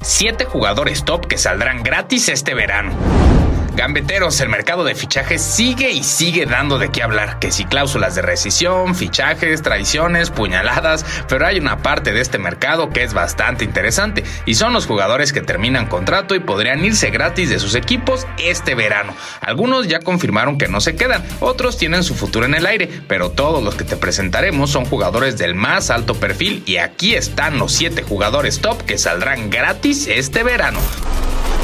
Siete jugadores top que saldrán gratis este verano. Gambeteros, el mercado de fichajes sigue y sigue dando de qué hablar, que si cláusulas de rescisión, fichajes, traiciones, puñaladas, pero hay una parte de este mercado que es bastante interesante y son los jugadores que terminan contrato y podrían irse gratis de sus equipos este verano. Algunos ya confirmaron que no se quedan, otros tienen su futuro en el aire, pero todos los que te presentaremos son jugadores del más alto perfil y aquí están los 7 jugadores top que saldrán gratis este verano.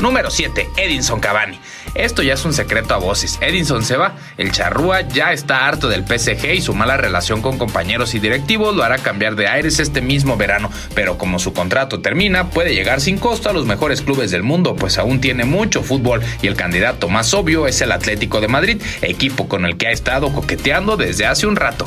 Número 7. Edinson Cavani. Esto ya es un secreto a voces. Edinson se va. El charrúa ya está harto del PSG y su mala relación con compañeros y directivos lo hará cambiar de aires este mismo verano. Pero como su contrato termina, puede llegar sin costo a los mejores clubes del mundo, pues aún tiene mucho fútbol y el candidato más obvio es el Atlético de Madrid, equipo con el que ha estado coqueteando desde hace un rato.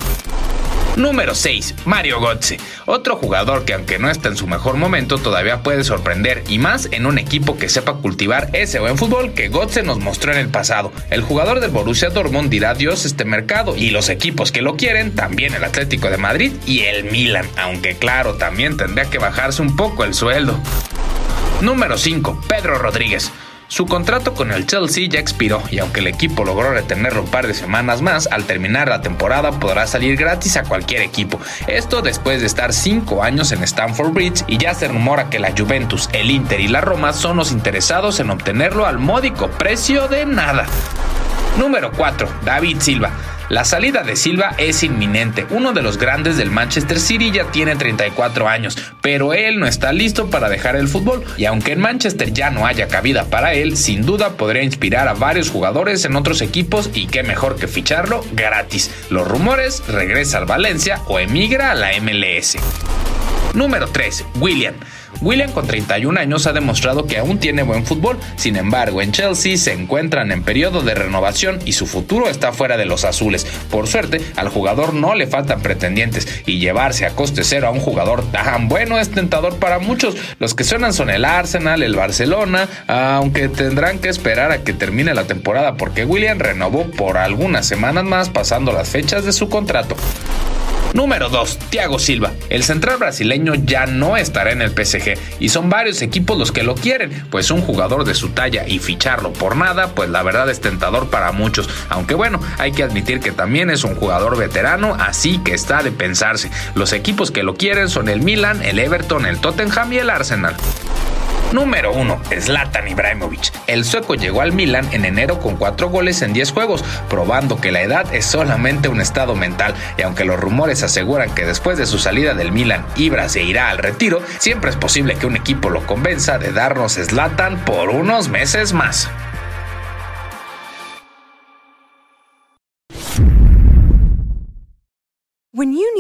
Número 6. Mario Götze. Otro jugador que aunque no está en su mejor momento todavía puede sorprender y más en un equipo que sepa cultivar ese buen fútbol que Götze nos mostró en el pasado. El jugador del Borussia Dortmund dirá adiós este mercado y los equipos que lo quieren, también el Atlético de Madrid y el Milan, aunque claro, también tendría que bajarse un poco el sueldo. Número 5. Pedro Rodríguez. Su contrato con el Chelsea ya expiró y aunque el equipo logró retenerlo un par de semanas más, al terminar la temporada podrá salir gratis a cualquier equipo. Esto después de estar 5 años en Stamford Bridge y ya se rumora que la Juventus, el Inter y la Roma son los interesados en obtenerlo al módico precio de nada. Número 4. David Silva. La salida de Silva es inminente. Uno de los grandes del Manchester City ya tiene 34 años, pero él no está listo para dejar el fútbol y aunque en Manchester ya no haya cabida para él, sin duda podría inspirar a varios jugadores en otros equipos y qué mejor que ficharlo gratis. Los rumores regresa al Valencia o emigra a la MLS. Número 3. William. William con 31 años ha demostrado que aún tiene buen fútbol, sin embargo en Chelsea se encuentran en periodo de renovación y su futuro está fuera de los azules. Por suerte, al jugador no le faltan pretendientes y llevarse a coste cero a un jugador tan bueno es tentador para muchos. Los que suenan son el Arsenal, el Barcelona, aunque tendrán que esperar a que termine la temporada porque William renovó por algunas semanas más pasando las fechas de su contrato. Número 2. Thiago Silva. El central brasileño ya no estará en el PSG y son varios equipos los que lo quieren, pues un jugador de su talla y ficharlo por nada, pues la verdad es tentador para muchos, aunque bueno, hay que admitir que también es un jugador veterano, así que está de pensarse. Los equipos que lo quieren son el Milan, el Everton, el Tottenham y el Arsenal. Número 1. Zlatan Ibrahimovic. El sueco llegó al Milan en enero con 4 goles en 10 juegos, probando que la edad es solamente un estado mental, y aunque los rumores aseguran que después de su salida del Milan Ibra se irá al retiro, siempre es posible que un equipo lo convenza de darnos Zlatan por unos meses más.